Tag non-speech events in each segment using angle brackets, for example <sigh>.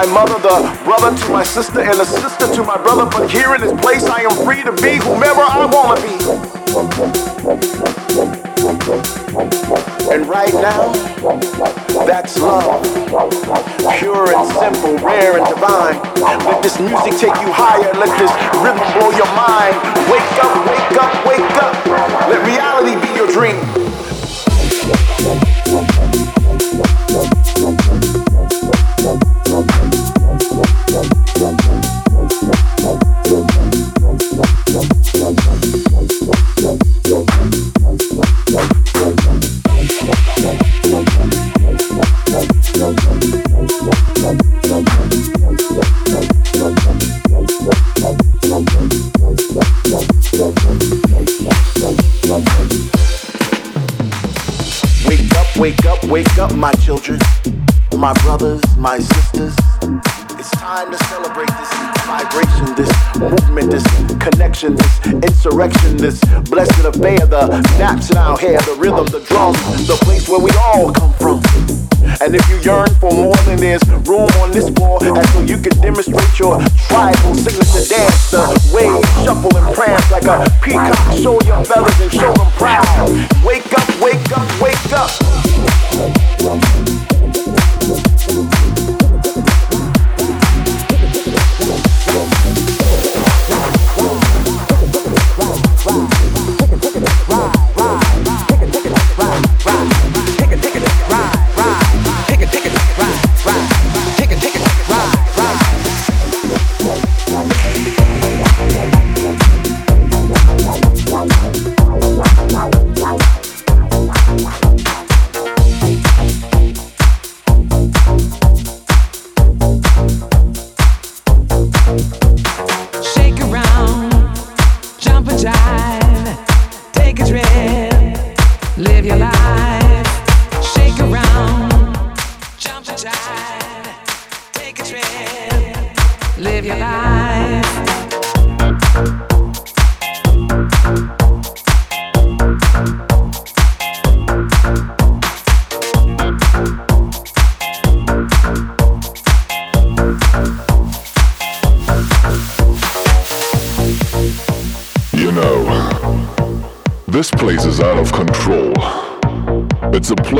my mother, the brother to my sister, and the sister to my brother. But here in this place, I am free to be whomever I want to be. And right now, that's love. Pure and simple, rare and divine. Let this music take you higher. Let this rhythm blow your mind. Wake up, wake up, my children, my brothers, my sisters. It's time to celebrate this vibration, this movement, this connection, this insurrection, this blessed affair, the naps in our hair, the rhythm, the drums, the place where we all come from. And if you yearn for more, then there's room on this floor, and so you can demonstrate your tribal signature dance. The wave, shuffle, and prance like a peacock. Show your fellas and show them proud. Wake up, wake up, wake up.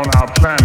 on our planet.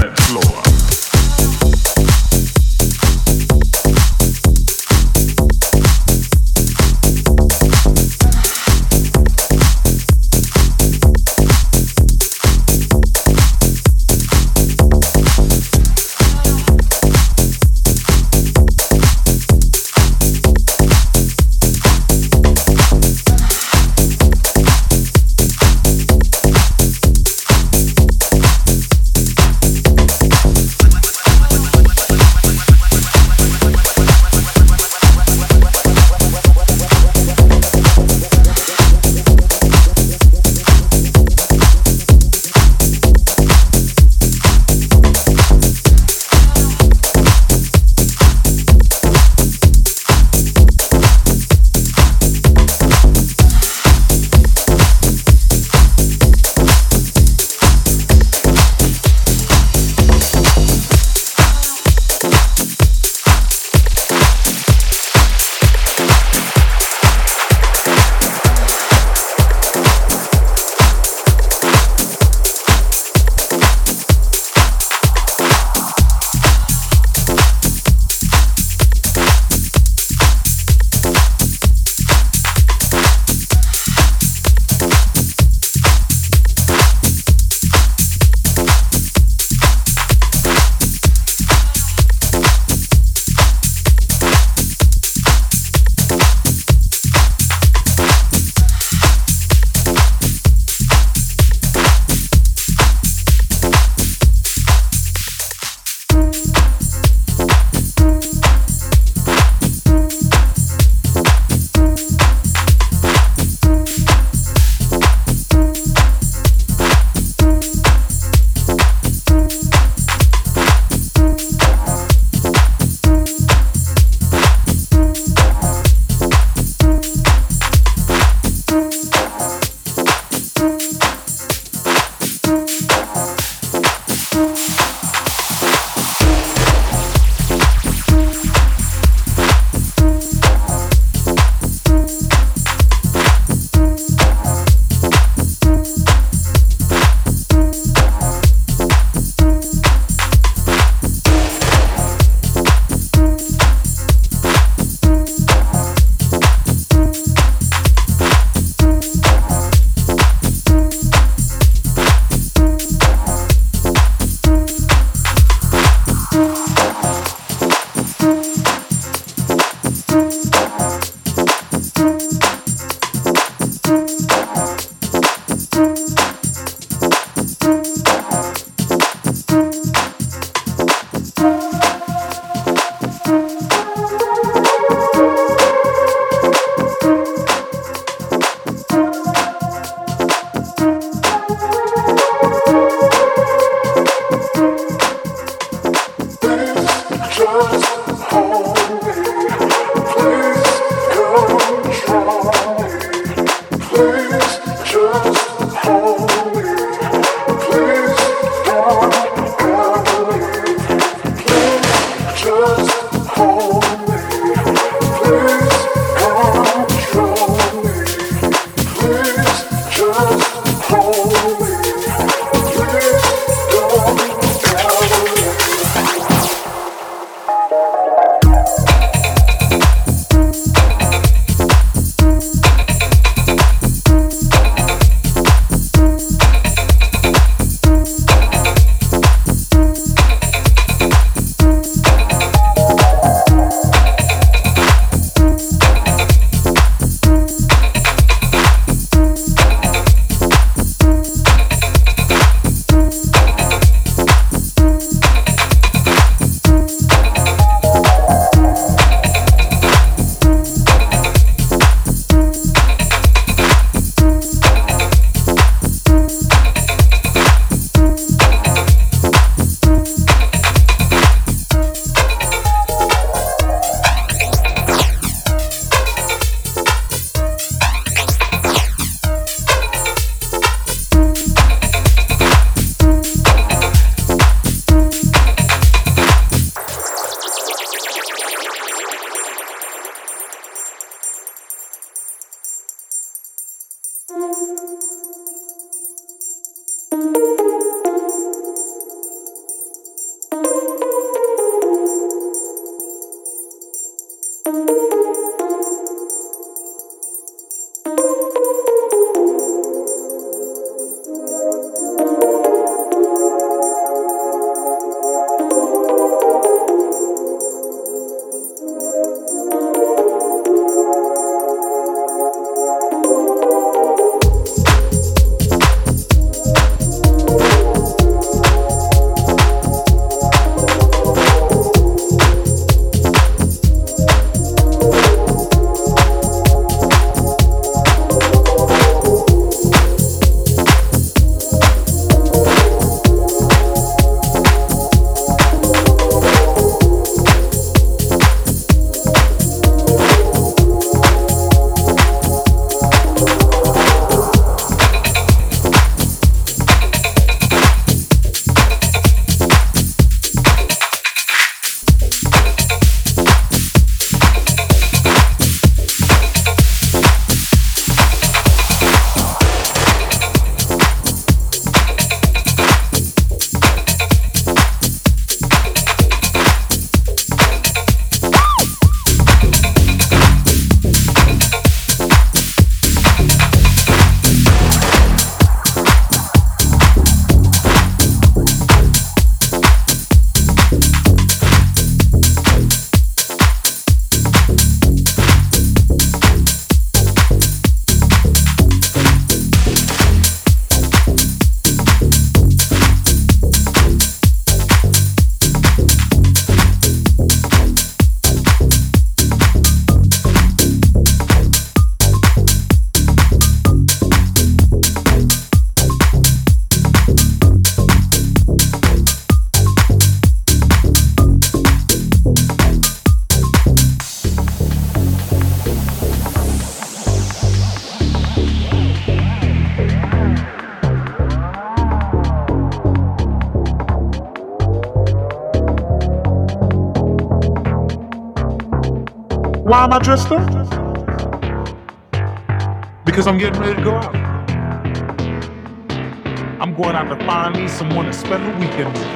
Going out to find me someone to spend the weekend with.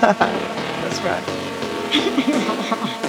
<laughs> That's right. <laughs>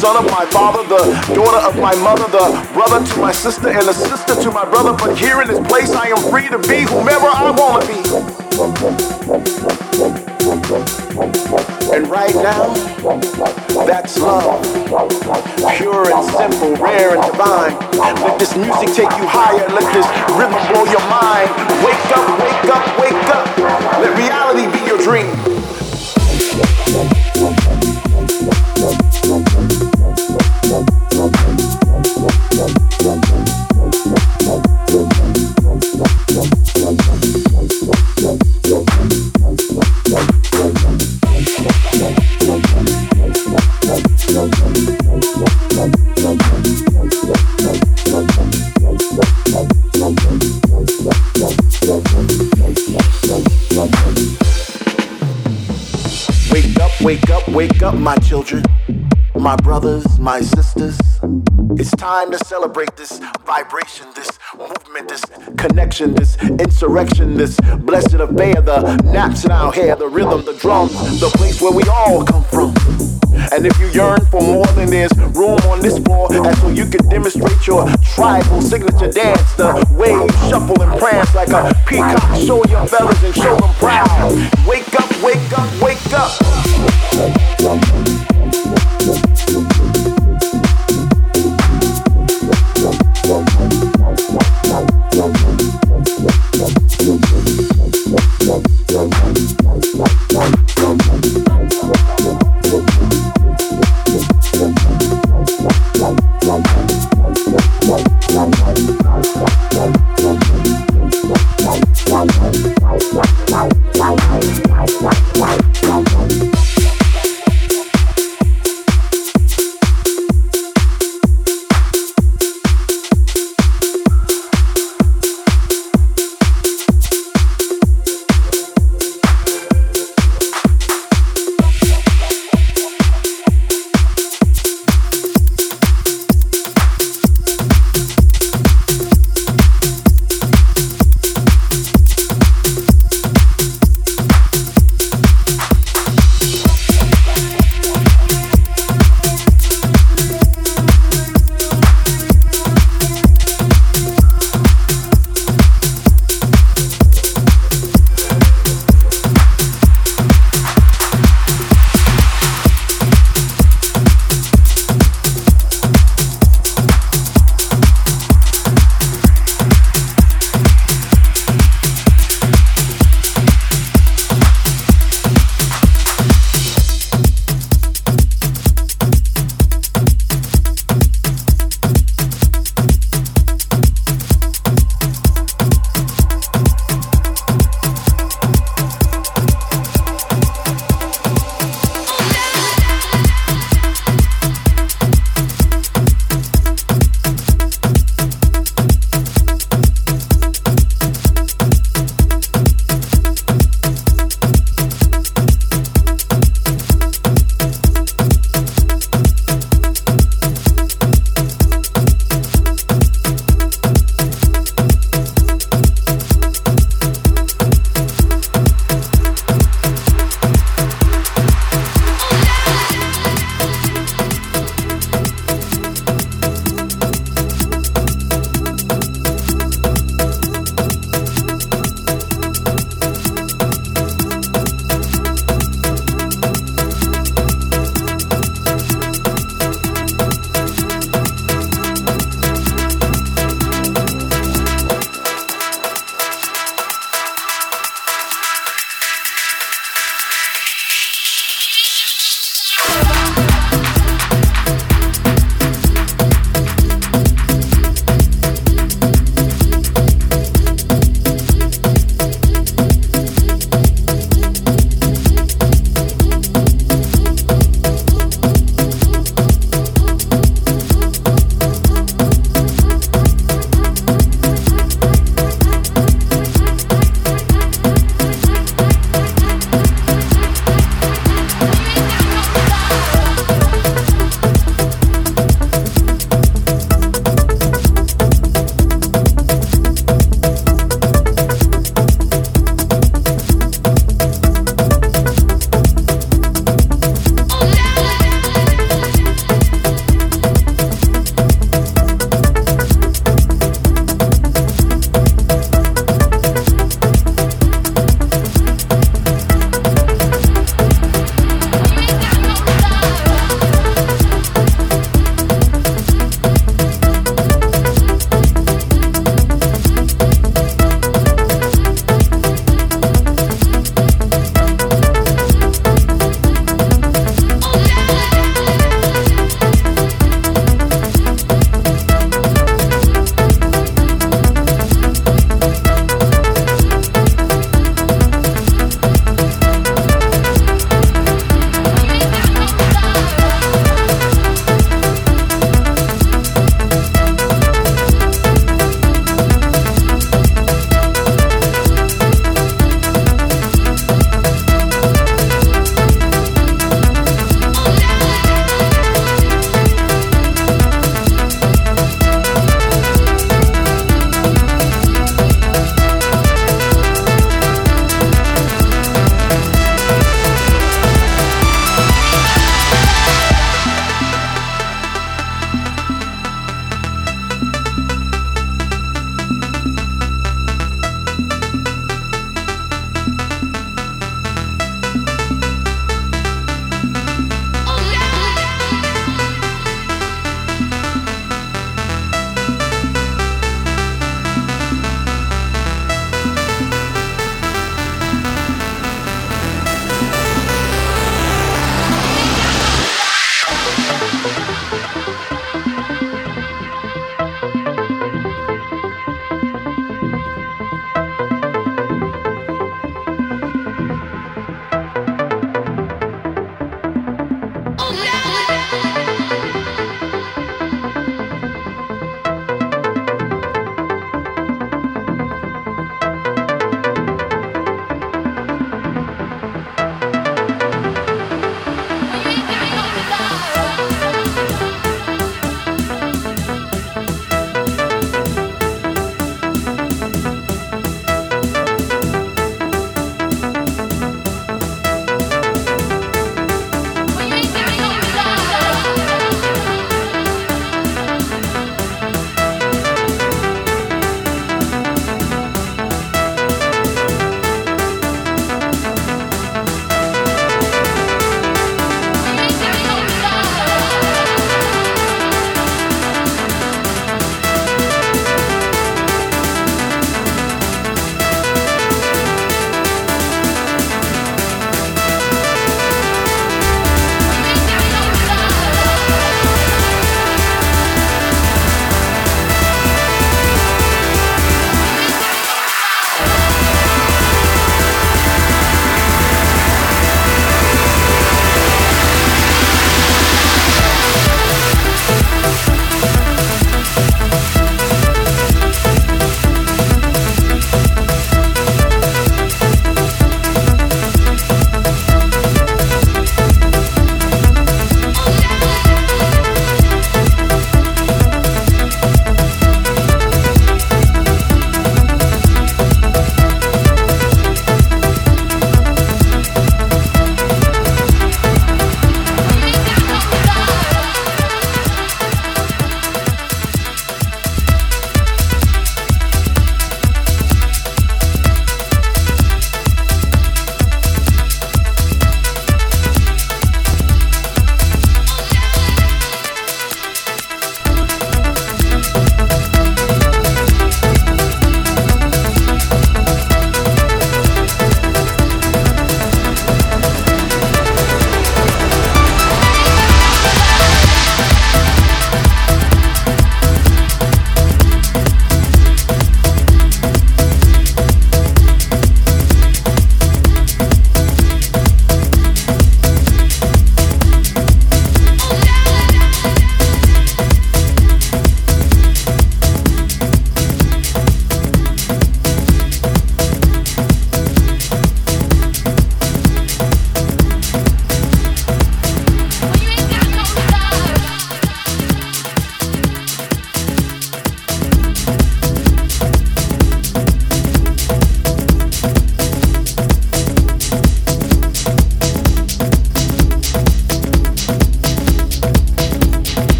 son of my father, the daughter of my mother, the brother to my sister, and the sister to my brother. But here in this place, I am free to be whomever I want to be. And right now, that's love. Pure and simple, rare and divine. Let this music take you higher. Let this rhythm blow your mind. Wake up, wake up, wake up. Wake up, my children, my brothers, my sisters. It's time to celebrate this vibration, this movement, this connection, this insurrection, this blessed affair, the naps in our hair, the rhythm, the drums, the place where we all come from. And if you yearn for more than there's room on this floor, and so you can demonstrate your tribal signature dance, the way you shuffle and prance like a peacock, show your feathers and show them proud. Wake up, wake up, wake up.